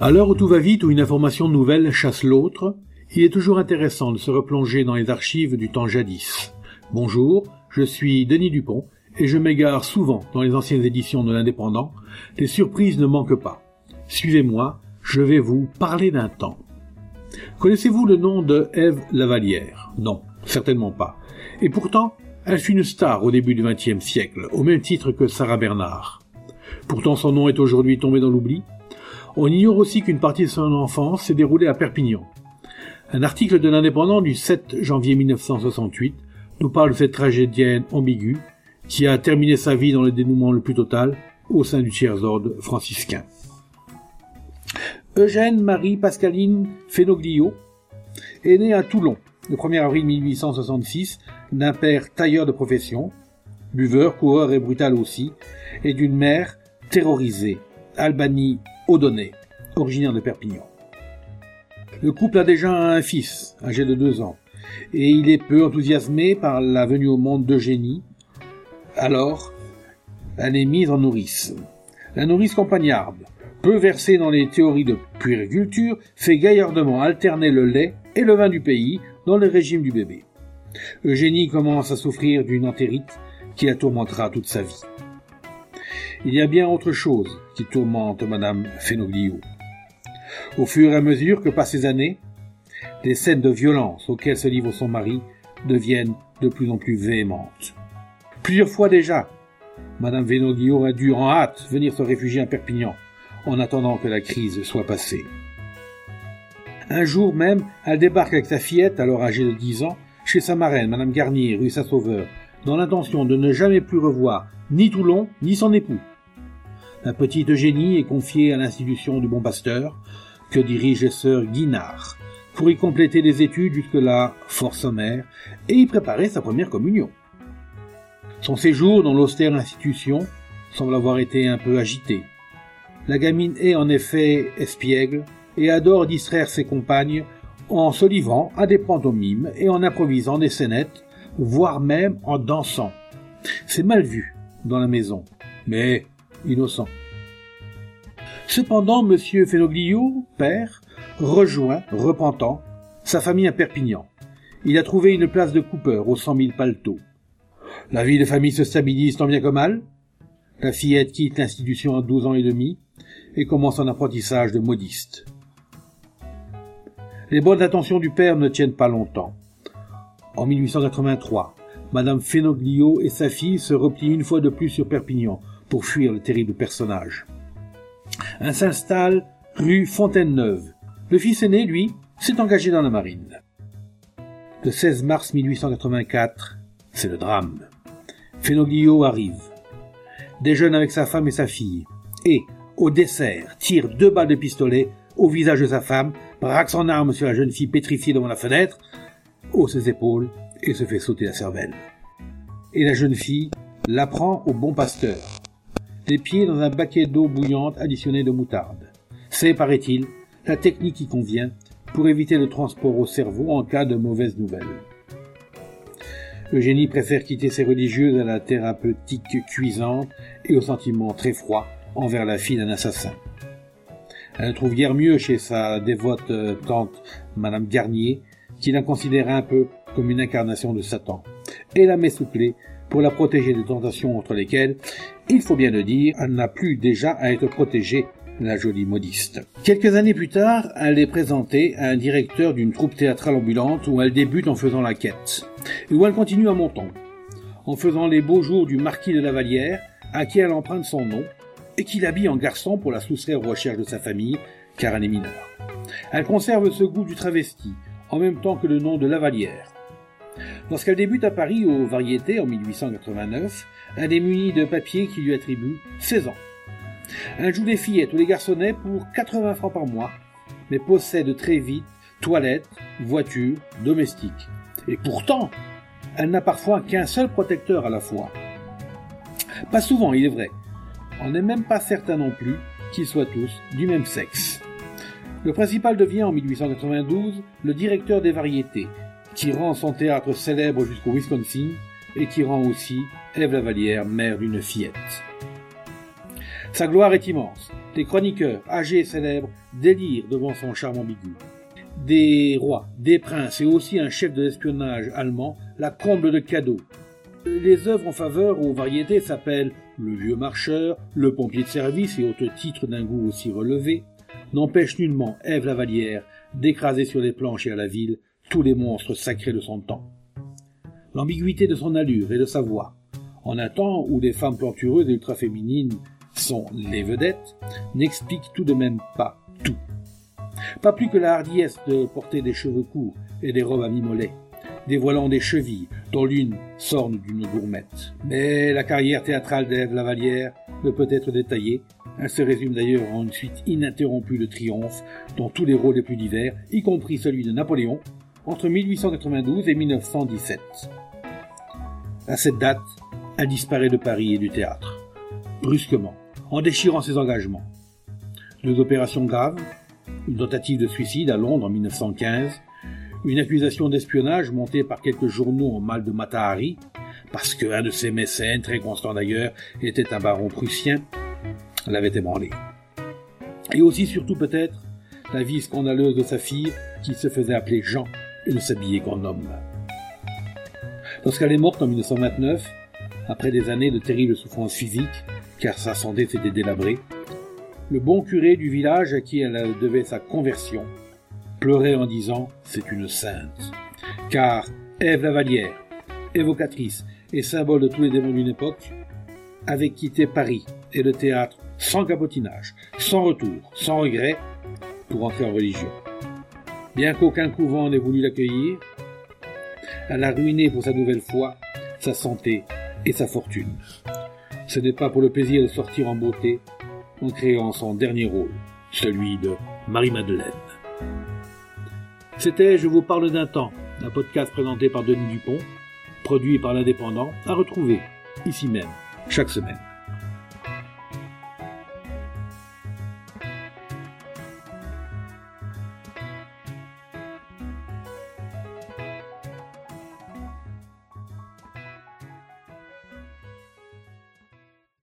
À l'heure où tout va vite, où une information nouvelle chasse l'autre, il est toujours intéressant de se replonger dans les archives du temps jadis. Bonjour, je suis Denis Dupont et je m'égare souvent dans les anciennes éditions de l'Indépendant. Les surprises ne manquent pas. Suivez-moi, je vais vous parler d'un temps. Connaissez-vous le nom de Ève Lavalière? Non, certainement pas. Et pourtant, elle fut une star au début du XXe siècle, au même titre que Sarah Bernard. Pourtant, son nom est aujourd'hui tombé dans l'oubli. On ignore aussi qu'une partie de son enfance s'est déroulée à Perpignan. Un article de l'Indépendant du 7 janvier 1968 nous parle de cette tragédienne ambiguë qui a terminé sa vie dans le dénouement le plus total au sein du tiers-ordre franciscain. Eugène Marie Pascaline Fenoglio est né à Toulon le 1er avril 1866 d'un père tailleur de profession, buveur, coureur et brutal aussi, et d'une mère terrorisée, Albanie Odonnet, originaire de Perpignan. Le couple a déjà un fils, âgé de deux ans, et il est peu enthousiasmé par la venue au monde d'Eugénie. Alors, elle est mise en nourrice. La nourrice campagnarde, peu versée dans les théories de puériculture, fait gaillardement alterner le lait et le vin du pays dans le régime du bébé. Eugénie commence à souffrir d'une entérite qui la tourmentera toute sa vie. Il y a bien autre chose qui tourmente Madame Fenoglio. Au fur et à mesure que passent les années, les scènes de violence auxquelles se livre son mari deviennent de plus en plus véhémentes. Plusieurs fois déjà, Madame Fenoglio a dû en hâte venir se réfugier à Perpignan en attendant que la crise soit passée. Un jour même, elle débarque avec sa fillette, alors âgée de 10 ans, chez sa marraine, Madame Garnier, rue Saint-Sauveur, dans l'intention de ne jamais plus revoir ni Toulon, ni son époux. La petite Eugénie est confiée à l'institution du Bon Pasteur, que dirige les sœurs Guinard, pour y compléter des études jusque-là fort sommaires et y préparer sa première communion. Son séjour dans l'austère institution semble avoir été un peu agité. La gamine est en effet espiègle et adore distraire ses compagnes en se livrant à des pantomimes et en improvisant des scénettes, voire même en dansant. C'est mal vu dans la maison, mais innocent. Cependant, M. Fenoglio, père, rejoint, repentant, sa famille à Perpignan. Il a trouvé une place de coupeur aux cent mille paletots. La vie de famille se stabilise tant bien que mal. La fillette quitte l'institution à douze ans et demi et commence un apprentissage de modiste. Les bonnes intentions du père ne tiennent pas longtemps. En 1883, Madame Fenoglio et sa fille se replient une fois de plus sur Perpignan pour fuir le terrible personnage. Un s'installe rue Fontaine-Neuve. Le fils aîné, lui, s'est engagé dans la marine. Le 16 mars 1884, c'est le drame. Fenoglio arrive. Déjeune avec sa femme et sa fille. Et, au dessert, tire deux balles de pistolet au visage de sa femme, braque son arme sur la jeune fille pétrifiée devant la fenêtre, ses épaules et se fait sauter la cervelle. Et la jeune fille la prend au bon pasteur, les pieds dans un baquet d'eau bouillante additionnée de moutarde. C'est, paraît-il, la technique qui convient pour éviter le transport au cerveau en cas de mauvaise nouvelle. Eugénie préfère quitter ses religieuses à la thérapeutique cuisante et au sentiment très froid envers la fille d'un assassin. Elle ne trouve guère mieux chez sa dévote euh, tante, Madame Garnier, qui la considère un peu comme une incarnation de Satan, et la met sous clé pour la protéger des tentations entre lesquelles, il faut bien le dire, elle n'a plus déjà à être protégée, la jolie modiste. Quelques années plus tard, elle est présentée à un directeur d'une troupe théâtrale ambulante où elle débute en faisant la quête, et où elle continue à Monton, en faisant les beaux jours du marquis de la Vallière, à qui elle emprunte son nom, et qui l'habille en garçon pour la soustraire aux recherches de sa famille, car elle est mineure. Elle conserve ce goût du travesti, en même temps que le nom de Lavalière. Lorsqu'elle débute à Paris aux Variétés en 1889, elle est munie de papiers qui lui attribuent 16 ans. Elle joue des fillettes ou des garçonnets pour 80 francs par mois, mais possède très vite toilettes, voitures, domestiques. Et pourtant, elle n'a parfois qu'un seul protecteur à la fois. Pas souvent, il est vrai, on n'est même pas certain non plus qu'ils soient tous du même sexe. Le principal devient en 1892 le directeur des variétés, qui rend son théâtre célèbre jusqu'au Wisconsin et qui rend aussi Ève Lavalière mère d'une fillette. Sa gloire est immense, des chroniqueurs, âgés et célèbres, délirent devant son charme ambigu. Des rois, des princes et aussi un chef de l'espionnage allemand la comble de cadeaux. Les œuvres en faveur aux variétés s'appellent Le vieux marcheur, Le pompier de service et autres titres d'un goût aussi relevé, n'empêchent nullement Ève Lavalière d'écraser sur les planches et à la ville tous les monstres sacrés de son temps. L'ambiguïté de son allure et de sa voix, en un temps où les femmes plantureuses et ultra-féminines sont les vedettes, n'explique tout de même pas tout. Pas plus que la hardiesse de porter des cheveux courts et des robes à mi-mollet, dévoilant des chevilles dont l'une s'orne d'une gourmette. Mais la carrière théâtrale d'Ève Lavalière ne peut être détaillée. Elle se résume d'ailleurs en une suite ininterrompue de triomphes dans tous les rôles les plus divers, y compris celui de Napoléon, entre 1892 et 1917. À cette date, elle disparaît de Paris et du théâtre, brusquement, en déchirant ses engagements. Deux opérations graves, une tentative de suicide à Londres en 1915, une accusation d'espionnage montée par quelques journaux en mal de Matahari, parce qu'un de ses mécènes, très constant d'ailleurs, était un baron prussien, l'avait ébranlé. Et aussi, surtout peut-être, la vie scandaleuse de sa fille, qui se faisait appeler Jean et ne s'habillait qu'en homme. Lorsqu'elle est morte en 1929, après des années de terribles souffrances physiques, car sa santé s'était délabrée, le bon curé du village à qui elle devait sa conversion pleurait en disant C'est une sainte. Car Ève Lavalière, évocatrice et symbole de tous les démons d'une époque, avait quitté Paris et le théâtre sans capotinage, sans retour, sans regret, pour entrer en religion. Bien qu'aucun couvent n'ait voulu l'accueillir, elle a ruiné pour sa nouvelle foi sa santé et sa fortune. Ce n'est pas pour le plaisir de sortir en beauté en créant son dernier rôle, celui de Marie-Madeleine. C'était Je vous parle d'un temps, un podcast présenté par Denis Dupont, produit par l'Indépendant, à retrouver ici même, chaque semaine.